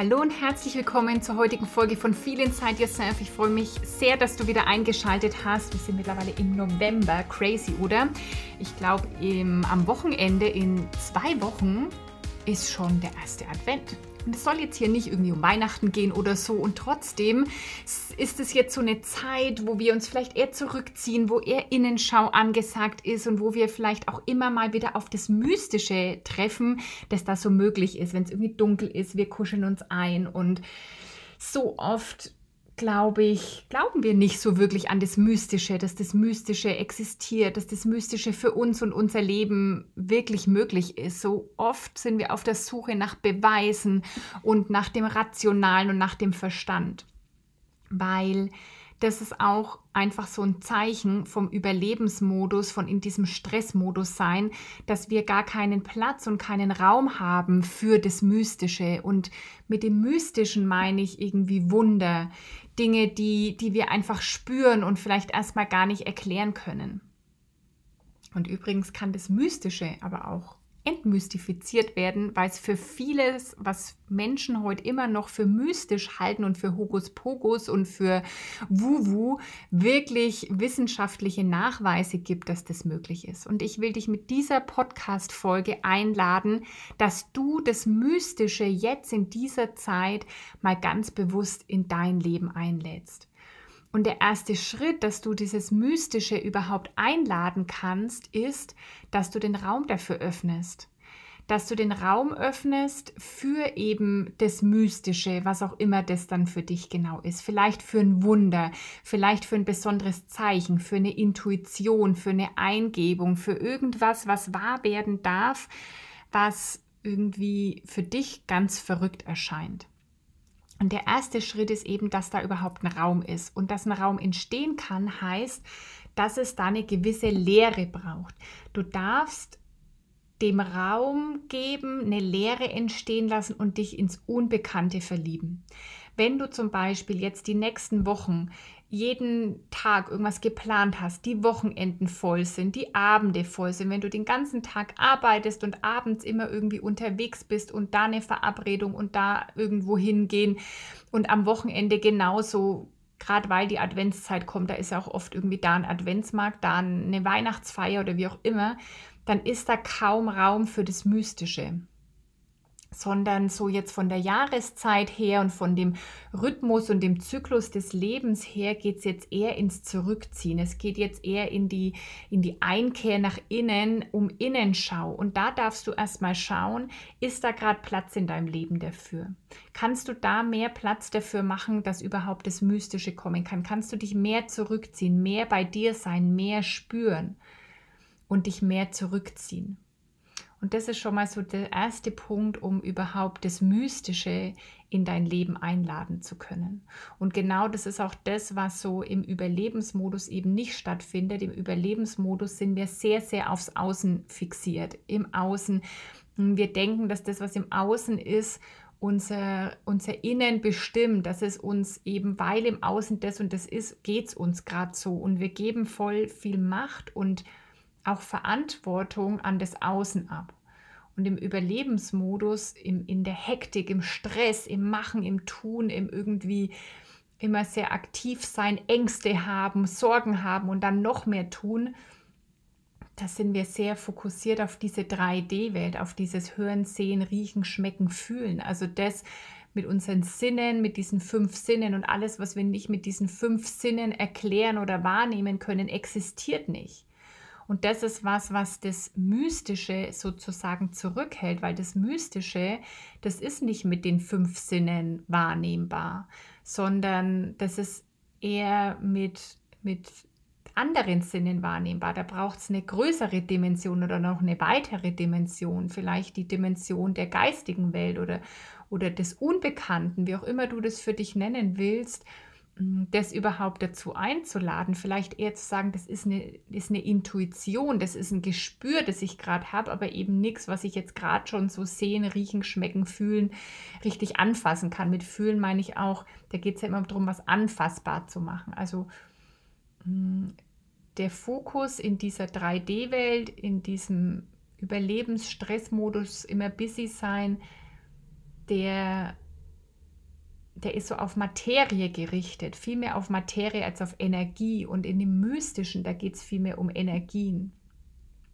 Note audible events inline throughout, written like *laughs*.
Hallo und herzlich willkommen zur heutigen Folge von Feel Inside Yourself. Ich freue mich sehr, dass du wieder eingeschaltet hast. Wir sind mittlerweile im November. Crazy, oder? Ich glaube, am Wochenende in zwei Wochen ist schon der erste Advent. Und es soll jetzt hier nicht irgendwie um Weihnachten gehen oder so. Und trotzdem ist es jetzt so eine Zeit, wo wir uns vielleicht eher zurückziehen, wo eher Innenschau angesagt ist und wo wir vielleicht auch immer mal wieder auf das Mystische treffen, dass das so möglich ist, wenn es irgendwie dunkel ist. Wir kuscheln uns ein und so oft glaube ich, glauben wir nicht so wirklich an das Mystische, dass das Mystische existiert, dass das Mystische für uns und unser Leben wirklich möglich ist. So oft sind wir auf der Suche nach Beweisen und nach dem Rationalen und nach dem Verstand, weil das ist auch einfach so ein Zeichen vom Überlebensmodus, von in diesem Stressmodus sein, dass wir gar keinen Platz und keinen Raum haben für das Mystische. Und mit dem Mystischen meine ich irgendwie Wunder, Dinge, die, die wir einfach spüren und vielleicht erstmal gar nicht erklären können. Und übrigens kann das Mystische aber auch entmystifiziert werden, weil es für vieles, was Menschen heute immer noch für mystisch halten und für Hokuspokus und für Wuwu, wirklich wissenschaftliche Nachweise gibt, dass das möglich ist. Und ich will dich mit dieser Podcast-Folge einladen, dass du das Mystische jetzt in dieser Zeit mal ganz bewusst in dein Leben einlädst. Und der erste Schritt, dass du dieses Mystische überhaupt einladen kannst, ist, dass du den Raum dafür öffnest. Dass du den Raum öffnest für eben das Mystische, was auch immer das dann für dich genau ist. Vielleicht für ein Wunder, vielleicht für ein besonderes Zeichen, für eine Intuition, für eine Eingebung, für irgendwas, was wahr werden darf, was irgendwie für dich ganz verrückt erscheint. Und der erste Schritt ist eben, dass da überhaupt ein Raum ist. Und dass ein Raum entstehen kann, heißt, dass es da eine gewisse Leere braucht. Du darfst dem Raum geben, eine Leere entstehen lassen und dich ins Unbekannte verlieben. Wenn du zum Beispiel jetzt die nächsten Wochen jeden Tag irgendwas geplant hast, die Wochenenden voll sind, die Abende voll sind, wenn du den ganzen Tag arbeitest und abends immer irgendwie unterwegs bist und da eine Verabredung und da irgendwo hingehen und am Wochenende genauso, gerade weil die Adventszeit kommt, da ist ja auch oft irgendwie da ein Adventsmarkt, da eine Weihnachtsfeier oder wie auch immer, dann ist da kaum Raum für das Mystische sondern so jetzt von der Jahreszeit her und von dem Rhythmus und dem Zyklus des Lebens her geht es jetzt eher ins Zurückziehen. Es geht jetzt eher in die, in die Einkehr nach innen, um Innenschau. Und da darfst du erstmal schauen, ist da gerade Platz in deinem Leben dafür? Kannst du da mehr Platz dafür machen, dass überhaupt das Mystische kommen kann? Kannst du dich mehr zurückziehen, mehr bei dir sein, mehr spüren und dich mehr zurückziehen? Und das ist schon mal so der erste Punkt, um überhaupt das Mystische in dein Leben einladen zu können. Und genau das ist auch das, was so im Überlebensmodus eben nicht stattfindet. Im Überlebensmodus sind wir sehr, sehr aufs Außen fixiert. Im Außen. Wir denken, dass das, was im Außen ist, unser, unser Innen bestimmt, dass es uns eben, weil im Außen das und das ist, geht es uns gerade so. Und wir geben voll viel Macht und auch Verantwortung an das Außen ab. Und im Überlebensmodus, im, in der Hektik, im Stress, im Machen, im Tun, im irgendwie immer sehr aktiv sein, Ängste haben, Sorgen haben und dann noch mehr tun, da sind wir sehr fokussiert auf diese 3D-Welt, auf dieses Hören, Sehen, Riechen, Schmecken, Fühlen. Also das mit unseren Sinnen, mit diesen fünf Sinnen und alles, was wir nicht mit diesen fünf Sinnen erklären oder wahrnehmen können, existiert nicht. Und das ist was, was das Mystische sozusagen zurückhält, weil das Mystische, das ist nicht mit den fünf Sinnen wahrnehmbar, sondern das ist eher mit, mit anderen Sinnen wahrnehmbar. Da braucht es eine größere Dimension oder noch eine weitere Dimension, vielleicht die Dimension der geistigen Welt oder, oder des Unbekannten, wie auch immer du das für dich nennen willst das überhaupt dazu einzuladen, vielleicht eher zu sagen, das ist eine, ist eine Intuition, das ist ein Gespür, das ich gerade habe, aber eben nichts, was ich jetzt gerade schon so sehen, riechen, schmecken, fühlen, richtig anfassen kann. Mit fühlen meine ich auch, da geht es ja immer darum, was anfassbar zu machen. Also der Fokus in dieser 3D-Welt, in diesem Überlebensstressmodus, immer busy sein, der der ist so auf Materie gerichtet, viel mehr auf Materie als auf Energie. Und in dem Mystischen, da geht es viel mehr um Energien.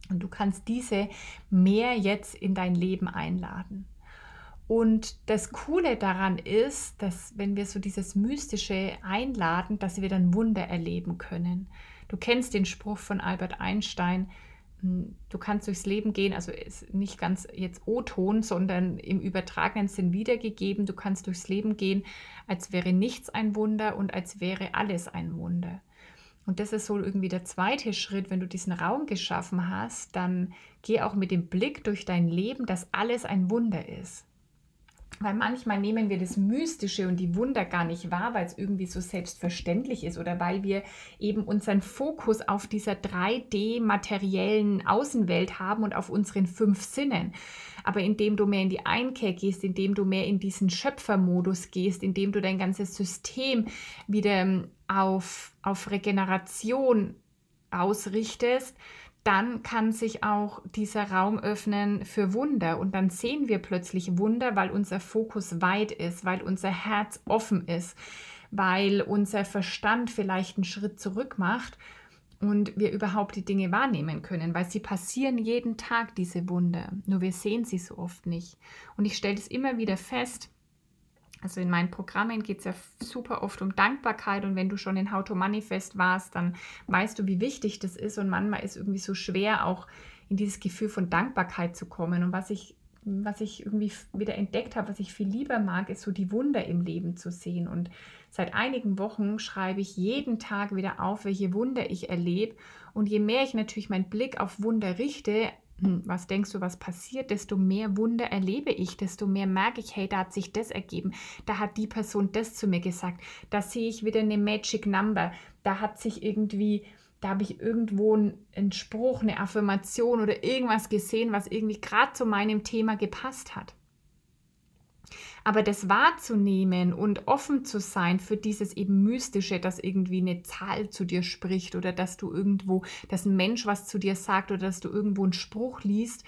Und du kannst diese mehr jetzt in dein Leben einladen. Und das Coole daran ist, dass wenn wir so dieses Mystische einladen, dass wir dann Wunder erleben können. Du kennst den Spruch von Albert Einstein, du kannst durchs Leben gehen, also ist nicht ganz jetzt O-Ton, sondern im übertragenen Sinn wiedergegeben. Du kannst durchs Leben gehen, als wäre nichts ein Wunder und als wäre alles ein Wunder. Und das ist so irgendwie der zweite Schritt, wenn du diesen Raum geschaffen hast, dann geh auch mit dem Blick durch dein Leben, dass alles ein Wunder ist. Weil manchmal nehmen wir das Mystische und die Wunder gar nicht wahr, weil es irgendwie so selbstverständlich ist oder weil wir eben unseren Fokus auf dieser 3D-materiellen Außenwelt haben und auf unseren fünf Sinnen. Aber indem du mehr in die Einkehr gehst, indem du mehr in diesen Schöpfermodus gehst, indem du dein ganzes System wieder ähm, auf, auf Regeneration ausrichtest, dann kann sich auch dieser Raum öffnen für Wunder. Und dann sehen wir plötzlich Wunder, weil unser Fokus weit ist, weil unser Herz offen ist, weil unser Verstand vielleicht einen Schritt zurück macht und wir überhaupt die Dinge wahrnehmen können, weil sie passieren jeden Tag, diese Wunder. Nur wir sehen sie so oft nicht. Und ich stelle es immer wieder fest, also in meinen Programmen geht es ja super oft um Dankbarkeit und wenn du schon in How to Manifest warst, dann weißt du, wie wichtig das ist und manchmal ist irgendwie so schwer, auch in dieses Gefühl von Dankbarkeit zu kommen. Und was ich, was ich irgendwie wieder entdeckt habe, was ich viel lieber mag, ist so die Wunder im Leben zu sehen. Und seit einigen Wochen schreibe ich jeden Tag wieder auf, welche Wunder ich erlebe. Und je mehr ich natürlich meinen Blick auf Wunder richte, was denkst du, was passiert, desto mehr Wunder erlebe ich, desto mehr merke ich, hey, da hat sich das ergeben, da hat die Person das zu mir gesagt, da sehe ich wieder eine Magic Number, da hat sich irgendwie, da habe ich irgendwo einen Spruch, eine Affirmation oder irgendwas gesehen, was irgendwie gerade zu meinem Thema gepasst hat. Aber das wahrzunehmen und offen zu sein für dieses eben Mystische, dass irgendwie eine Zahl zu dir spricht oder dass du irgendwo, dass ein Mensch was zu dir sagt oder dass du irgendwo einen Spruch liest,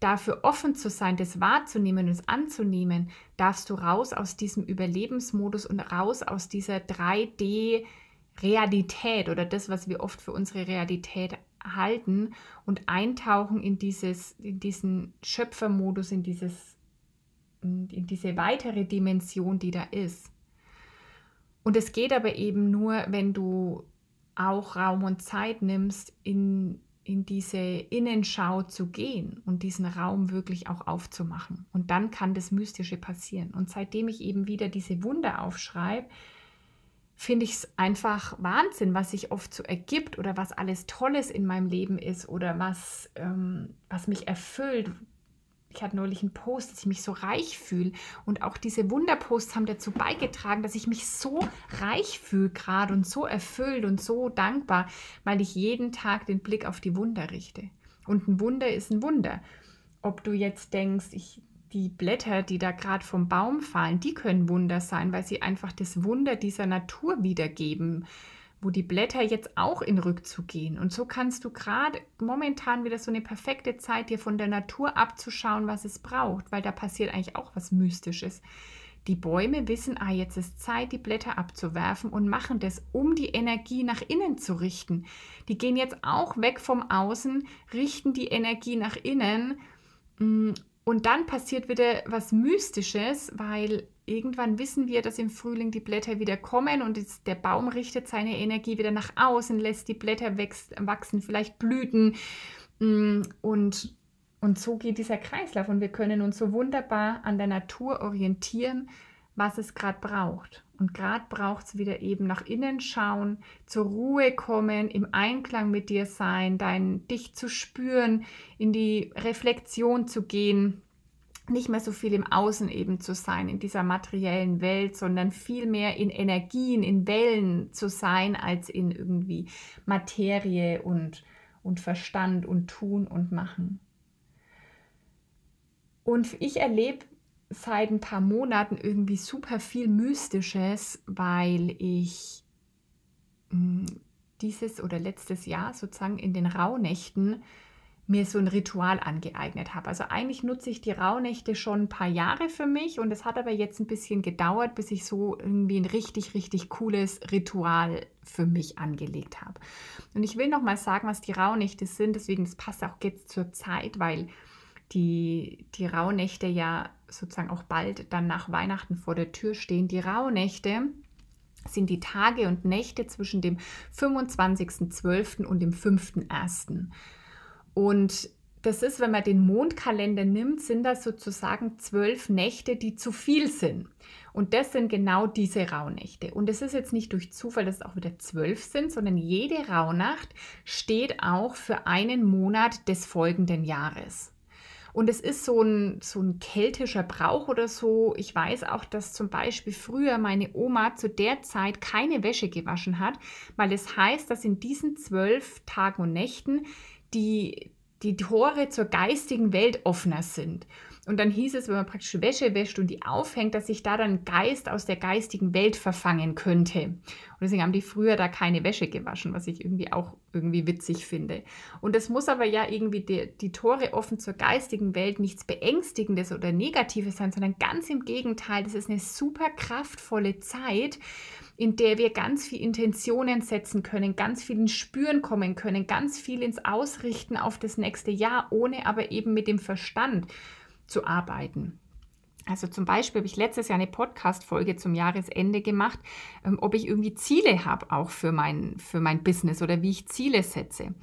dafür offen zu sein, das wahrzunehmen und es anzunehmen, darfst du raus aus diesem Überlebensmodus und raus aus dieser 3D Realität oder das, was wir oft für unsere Realität halten und eintauchen in dieses in diesen Schöpfermodus, in dieses in diese weitere Dimension, die da ist. Und es geht aber eben nur, wenn du auch Raum und Zeit nimmst, in, in diese Innenschau zu gehen und diesen Raum wirklich auch aufzumachen. Und dann kann das Mystische passieren. Und seitdem ich eben wieder diese Wunder aufschreibe, finde ich es einfach Wahnsinn, was sich oft so ergibt oder was alles Tolles in meinem Leben ist oder was, ähm, was mich erfüllt, ich hatte neulich einen Post, dass ich mich so reich fühle. Und auch diese Wunderposts haben dazu beigetragen, dass ich mich so reich fühle gerade und so erfüllt und so dankbar, weil ich jeden Tag den Blick auf die Wunder richte. Und ein Wunder ist ein Wunder. Ob du jetzt denkst, ich, die Blätter, die da gerade vom Baum fallen, die können Wunder sein, weil sie einfach das Wunder dieser Natur wiedergeben wo die Blätter jetzt auch in Rückzug gehen. Und so kannst du gerade momentan wieder so eine perfekte Zeit, dir von der Natur abzuschauen, was es braucht, weil da passiert eigentlich auch was Mystisches. Die Bäume wissen, ah, jetzt ist Zeit, die Blätter abzuwerfen und machen das, um die Energie nach innen zu richten. Die gehen jetzt auch weg vom Außen, richten die Energie nach innen. Und dann passiert wieder was Mystisches, weil irgendwann wissen wir, dass im Frühling die Blätter wieder kommen und der Baum richtet seine Energie wieder nach außen, lässt die Blätter wachsen, vielleicht Blüten. Mm, und, und so geht dieser Kreislauf und wir können uns so wunderbar an der Natur orientieren, was es gerade braucht. Und gerade braucht es wieder eben nach innen schauen, zur Ruhe kommen, im Einklang mit dir sein, dein, dich zu spüren, in die Reflexion zu gehen nicht mehr so viel im Außen eben zu sein, in dieser materiellen Welt, sondern viel mehr in Energien, in Wellen zu sein, als in irgendwie Materie und, und Verstand und Tun und Machen. Und ich erlebe seit ein paar Monaten irgendwie super viel Mystisches, weil ich hm, dieses oder letztes Jahr sozusagen in den Rauhnächten mir so ein Ritual angeeignet habe. Also eigentlich nutze ich die Rauhnächte schon ein paar Jahre für mich und es hat aber jetzt ein bisschen gedauert, bis ich so irgendwie ein richtig, richtig cooles Ritual für mich angelegt habe. Und ich will noch mal sagen, was die Rauhnächte sind, deswegen das passt auch jetzt zur Zeit, weil die, die Rauhnächte ja sozusagen auch bald dann nach Weihnachten vor der Tür stehen. Die Rauhnächte sind die Tage und Nächte zwischen dem 25.12. und dem 5.1. Und das ist, wenn man den Mondkalender nimmt, sind das sozusagen zwölf Nächte, die zu viel sind. Und das sind genau diese Rauhnächte. Und es ist jetzt nicht durch Zufall, dass es auch wieder zwölf sind, sondern jede Rauhnacht steht auch für einen Monat des folgenden Jahres. Und es ist so ein, so ein keltischer Brauch oder so. Ich weiß auch, dass zum Beispiel früher meine Oma zu der Zeit keine Wäsche gewaschen hat, weil es heißt, dass in diesen zwölf Tagen und Nächten die, die Tore zur geistigen Welt offener sind. Und dann hieß es, wenn man praktisch Wäsche wäscht und die aufhängt, dass sich da dann Geist aus der geistigen Welt verfangen könnte. Und deswegen haben die früher da keine Wäsche gewaschen, was ich irgendwie auch irgendwie witzig finde. Und das muss aber ja irgendwie die, die Tore offen zur geistigen Welt nichts Beängstigendes oder Negatives sein, sondern ganz im Gegenteil, das ist eine super kraftvolle Zeit, in der wir ganz viel Intentionen setzen können, ganz viel ins Spüren kommen können, ganz viel ins Ausrichten auf das nächste Jahr, ohne aber eben mit dem Verstand zu arbeiten. Also zum Beispiel habe ich letztes Jahr eine Podcast-Folge zum Jahresende gemacht, ähm, ob ich irgendwie Ziele habe auch für mein, für mein Business oder wie ich Ziele setze.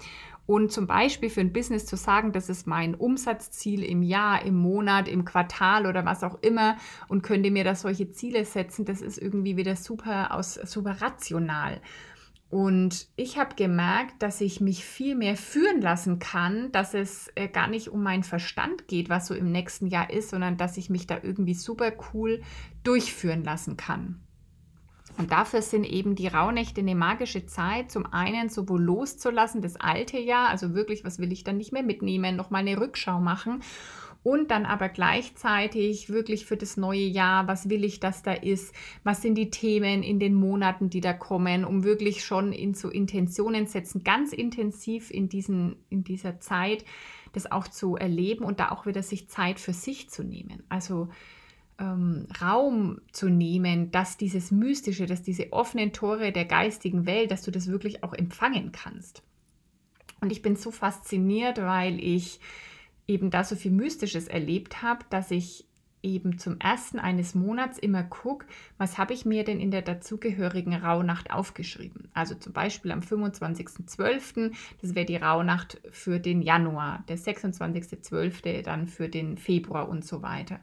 Und zum Beispiel für ein Business zu sagen, das ist mein Umsatzziel im Jahr, im Monat, im Quartal oder was auch immer und könnte mir da solche Ziele setzen, das ist irgendwie wieder super aus super rational. Und ich habe gemerkt, dass ich mich viel mehr führen lassen kann, dass es äh, gar nicht um meinen Verstand geht, was so im nächsten Jahr ist, sondern dass ich mich da irgendwie super cool durchführen lassen kann. Und dafür sind eben die Rauhnächte eine magische Zeit, zum einen sowohl loszulassen, das alte Jahr, also wirklich, was will ich dann nicht mehr mitnehmen, nochmal eine Rückschau machen und dann aber gleichzeitig wirklich für das neue Jahr, was will ich, dass da ist, was sind die Themen in den Monaten, die da kommen, um wirklich schon in so Intentionen setzen, ganz intensiv in, diesen, in dieser Zeit das auch zu erleben und da auch wieder sich Zeit für sich zu nehmen. Also ähm, Raum zu nehmen, dass dieses Mystische, dass diese offenen Tore der geistigen Welt, dass du das wirklich auch empfangen kannst. Und ich bin so fasziniert, weil ich eben da so viel Mystisches erlebt habe, dass ich eben zum ersten eines Monats immer gucke, was habe ich mir denn in der dazugehörigen Rauhnacht aufgeschrieben. Also zum Beispiel am 25.12., das wäre die Rauhnacht für den Januar, der 26.12. dann für den Februar und so weiter.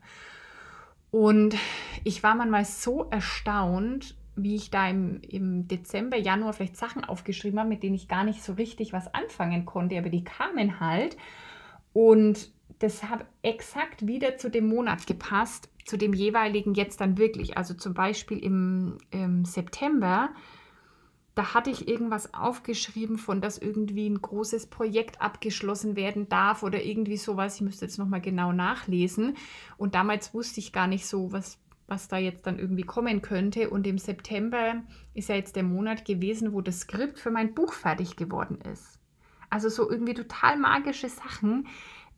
Und ich war manchmal so erstaunt, wie ich da im, im Dezember, Januar vielleicht Sachen aufgeschrieben habe, mit denen ich gar nicht so richtig was anfangen konnte, aber die kamen halt. Und das hat exakt wieder zu dem Monat gepasst, zu dem jeweiligen jetzt dann wirklich. Also zum Beispiel im, im September, da hatte ich irgendwas aufgeschrieben, von dass irgendwie ein großes Projekt abgeschlossen werden darf oder irgendwie sowas. Ich müsste jetzt nochmal genau nachlesen. Und damals wusste ich gar nicht so, was, was da jetzt dann irgendwie kommen könnte. Und im September ist ja jetzt der Monat gewesen, wo das Skript für mein Buch fertig geworden ist. Also so irgendwie total magische Sachen.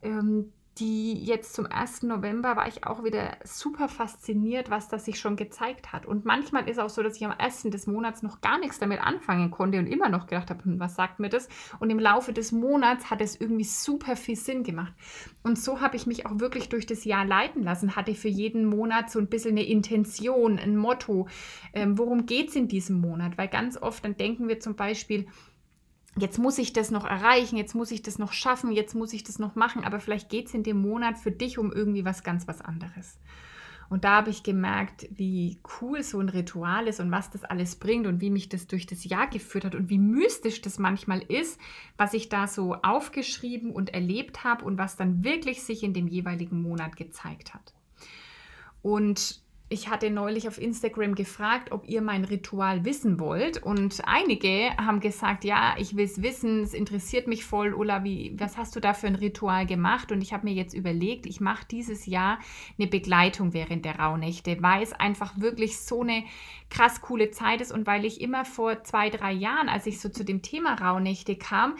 Ähm, die jetzt zum 1. November war ich auch wieder super fasziniert, was das sich schon gezeigt hat. Und manchmal ist auch so, dass ich am 1. des Monats noch gar nichts damit anfangen konnte und immer noch gedacht habe, hm, was sagt mir das? Und im Laufe des Monats hat es irgendwie super viel Sinn gemacht. Und so habe ich mich auch wirklich durch das Jahr leiten lassen, hatte für jeden Monat so ein bisschen eine Intention, ein Motto. Ähm, worum geht es in diesem Monat? Weil ganz oft dann denken wir zum Beispiel, jetzt muss ich das noch erreichen, jetzt muss ich das noch schaffen, jetzt muss ich das noch machen, aber vielleicht geht es in dem Monat für dich um irgendwie was ganz was anderes. Und da habe ich gemerkt, wie cool so ein Ritual ist und was das alles bringt und wie mich das durch das Jahr geführt hat und wie mystisch das manchmal ist, was ich da so aufgeschrieben und erlebt habe und was dann wirklich sich in dem jeweiligen Monat gezeigt hat. Und ich hatte neulich auf Instagram gefragt, ob ihr mein Ritual wissen wollt. Und einige haben gesagt, ja, ich will es wissen, es interessiert mich voll. Ulla, wie, was hast du da für ein Ritual gemacht? Und ich habe mir jetzt überlegt, ich mache dieses Jahr eine Begleitung während der Rauhnächte, weil es einfach wirklich so eine krass coole Zeit ist und weil ich immer vor zwei, drei Jahren, als ich so zu dem Thema Rauhnächte kam,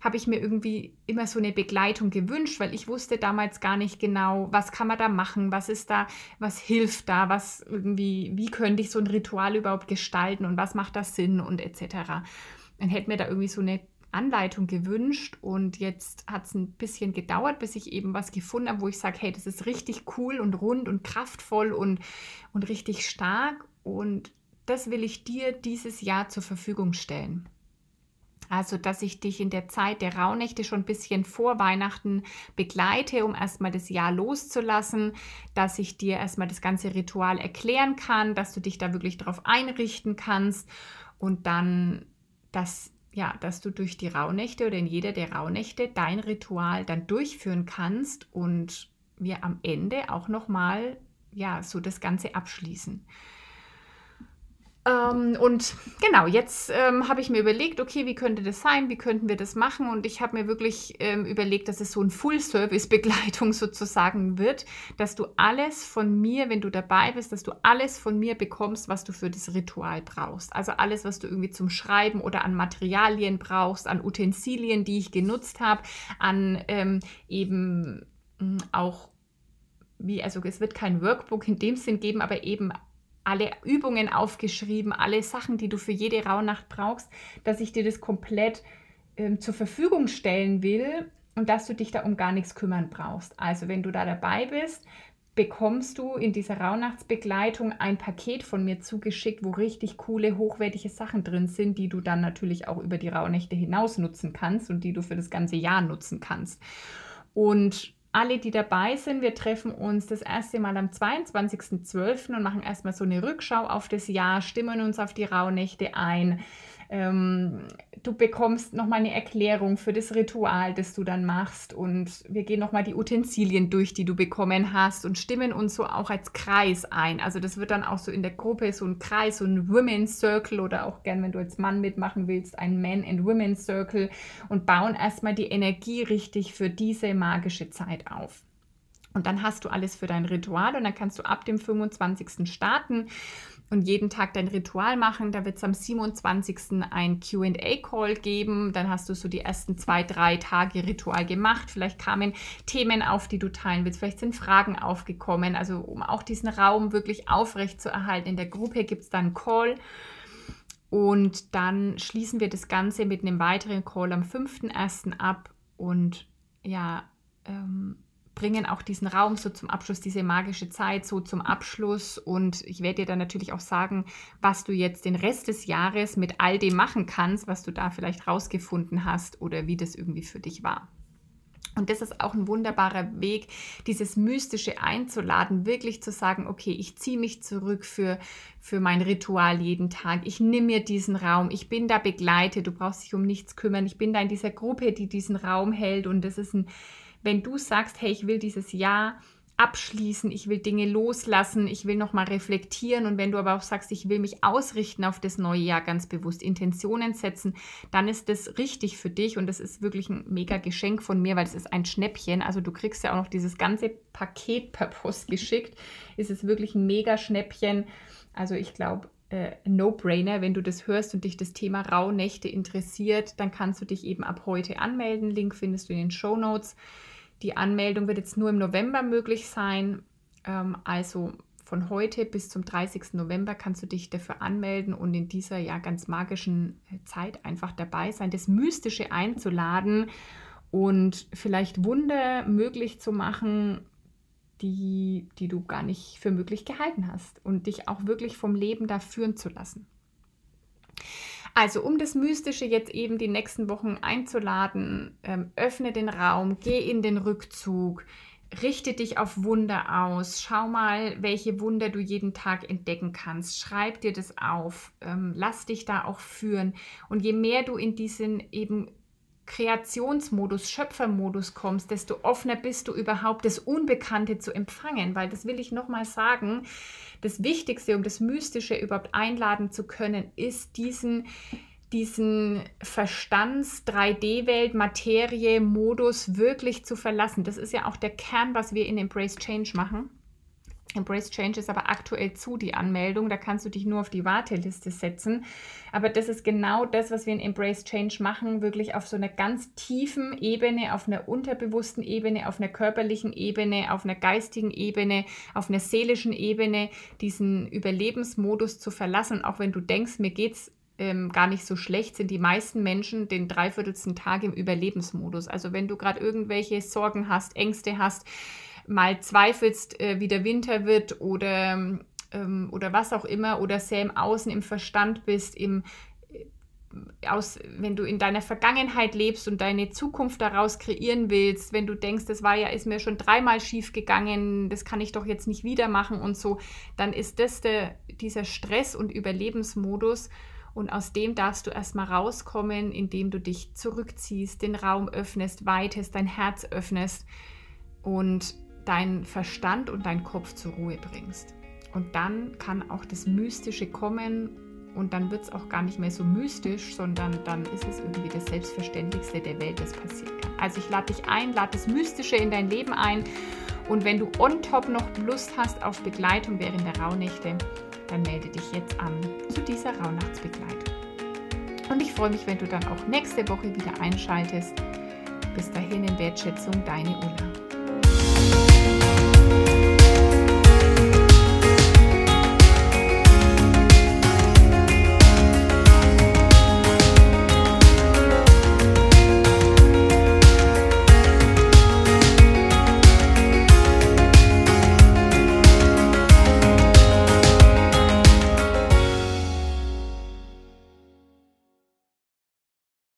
habe ich mir irgendwie immer so eine Begleitung gewünscht, weil ich wusste damals gar nicht genau, was kann man da machen, was ist da, was hilft da, was irgendwie, wie könnte ich so ein Ritual überhaupt gestalten und was macht das Sinn und etc. Dann hätte mir da irgendwie so eine Anleitung gewünscht und jetzt hat es ein bisschen gedauert, bis ich eben was gefunden habe, wo ich sage, hey, das ist richtig cool und rund und kraftvoll und, und richtig stark und das will ich dir dieses Jahr zur Verfügung stellen. Also, dass ich dich in der Zeit der Rauhnächte schon ein bisschen vor Weihnachten begleite, um erstmal das Jahr loszulassen, dass ich dir erstmal das ganze Ritual erklären kann, dass du dich da wirklich darauf einrichten kannst und dann, dass, ja, dass du durch die Rauhnächte oder in jeder der Rauhnächte dein Ritual dann durchführen kannst und wir am Ende auch nochmal, ja, so das Ganze abschließen. Ähm, und genau, jetzt ähm, habe ich mir überlegt, okay, wie könnte das sein? Wie könnten wir das machen? Und ich habe mir wirklich ähm, überlegt, dass es so ein Full-Service-Begleitung *laughs* sozusagen wird, dass du alles von mir, wenn du dabei bist, dass du alles von mir bekommst, was du für das Ritual brauchst. Also alles, was du irgendwie zum Schreiben oder an Materialien brauchst, an Utensilien, die ich genutzt habe, an ähm, eben hm, auch wie, also es wird kein Workbook in dem Sinn geben, aber eben alle Übungen aufgeschrieben, alle Sachen, die du für jede Rauhnacht brauchst, dass ich dir das komplett ähm, zur Verfügung stellen will und dass du dich da um gar nichts kümmern brauchst. Also wenn du da dabei bist, bekommst du in dieser Rauhnachtsbegleitung ein Paket von mir zugeschickt, wo richtig coole, hochwertige Sachen drin sind, die du dann natürlich auch über die Rauhnächte hinaus nutzen kannst und die du für das ganze Jahr nutzen kannst. Und alle, die dabei sind, wir treffen uns das erste Mal am 22.12. und machen erstmal so eine Rückschau auf das Jahr, stimmen uns auf die Rauhnächte ein, ähm, du bekommst nochmal eine Erklärung für das Ritual, das du dann machst. Und wir gehen nochmal die Utensilien durch, die du bekommen hast und stimmen uns so auch als Kreis ein. Also das wird dann auch so in der Gruppe so ein Kreis, so ein Women's Circle oder auch gern, wenn du als Mann mitmachen willst, ein Men and Women's Circle und bauen erstmal die Energie richtig für diese magische Zeit auf. Und dann hast du alles für dein Ritual und dann kannst du ab dem 25. starten und jeden Tag dein Ritual machen. Da wird es am 27. ein QA-Call geben. Dann hast du so die ersten zwei, drei Tage Ritual gemacht. Vielleicht kamen Themen auf, die du teilen willst. Vielleicht sind Fragen aufgekommen. Also um auch diesen Raum wirklich aufrecht zu erhalten. In der Gruppe gibt es dann einen Call. Und dann schließen wir das Ganze mit einem weiteren Call am 5.1. ab. Und ja, ähm, bringen auch diesen Raum so zum Abschluss, diese magische Zeit so zum Abschluss. Und ich werde dir dann natürlich auch sagen, was du jetzt den Rest des Jahres mit all dem machen kannst, was du da vielleicht rausgefunden hast oder wie das irgendwie für dich war. Und das ist auch ein wunderbarer Weg, dieses Mystische einzuladen, wirklich zu sagen, okay, ich ziehe mich zurück für, für mein Ritual jeden Tag. Ich nehme mir diesen Raum. Ich bin da begleitet. Du brauchst dich um nichts kümmern. Ich bin da in dieser Gruppe, die diesen Raum hält. Und das ist ein, wenn du sagst, hey, ich will dieses Jahr abschließen, ich will Dinge loslassen, ich will nochmal reflektieren und wenn du aber auch sagst, ich will mich ausrichten auf das neue Jahr ganz bewusst, Intentionen setzen, dann ist das richtig für dich und das ist wirklich ein mega Geschenk von mir, weil es ist ein Schnäppchen. Also du kriegst ja auch noch dieses ganze Paket *laughs* per Post geschickt. Es ist wirklich ein mega Schnäppchen. Also ich glaube, äh, No-Brainer, wenn du das hörst und dich das Thema Rauhnächte interessiert, dann kannst du dich eben ab heute anmelden. Link findest du in den Show Notes. Die Anmeldung wird jetzt nur im November möglich sein. Ähm, also von heute bis zum 30. November kannst du dich dafür anmelden und in dieser ja ganz magischen äh, Zeit einfach dabei sein, das Mystische einzuladen und vielleicht Wunder möglich zu machen, die, die du gar nicht für möglich gehalten hast und dich auch wirklich vom Leben da führen zu lassen. Also, um das Mystische jetzt eben die nächsten Wochen einzuladen, ähm, öffne den Raum, geh in den Rückzug, richte dich auf Wunder aus. Schau mal, welche Wunder du jeden Tag entdecken kannst. Schreib dir das auf. Ähm, lass dich da auch führen. Und je mehr du in diesen eben Kreationsmodus, Schöpfermodus kommst, desto offener bist du überhaupt, das Unbekannte zu empfangen. Weil das will ich nochmal sagen, das Wichtigste, um das Mystische überhaupt einladen zu können, ist diesen diesen Verstands, 3D-Welt, Materie, Modus wirklich zu verlassen. Das ist ja auch der Kern, was wir in Embrace Change machen. Embrace Change ist aber aktuell zu, die Anmeldung. Da kannst du dich nur auf die Warteliste setzen. Aber das ist genau das, was wir in Embrace Change machen, wirklich auf so einer ganz tiefen Ebene, auf einer unterbewussten Ebene, auf einer körperlichen Ebene, auf einer geistigen Ebene, auf einer seelischen Ebene, diesen Überlebensmodus zu verlassen. auch wenn du denkst, mir geht es ähm, gar nicht so schlecht, sind die meisten Menschen den dreiviertelsten Tag im Überlebensmodus. Also wenn du gerade irgendwelche Sorgen hast, Ängste hast, mal zweifelst, äh, wie der Winter wird oder, ähm, oder was auch immer, oder sehr im Außen, im Verstand bist, im, äh, aus, wenn du in deiner Vergangenheit lebst und deine Zukunft daraus kreieren willst, wenn du denkst, das war ja, ist mir schon dreimal schief gegangen, das kann ich doch jetzt nicht wieder machen und so, dann ist das der, dieser Stress- und Überlebensmodus. Und aus dem darfst du erstmal rauskommen, indem du dich zurückziehst, den Raum öffnest, weitest, dein Herz öffnest und deinen Verstand und deinen Kopf zur Ruhe bringst. Und dann kann auch das Mystische kommen und dann wird es auch gar nicht mehr so mystisch, sondern dann ist es irgendwie das Selbstverständlichste der Welt, das passieren kann. Also ich lade dich ein, lade das Mystische in dein Leben ein und wenn du on top noch Lust hast auf Begleitung während der Rauhnächte, dann melde dich jetzt an zu dieser Rauhnachtsbegleitung. Und ich freue mich, wenn du dann auch nächste Woche wieder einschaltest. Bis dahin in Wertschätzung, deine Ulla.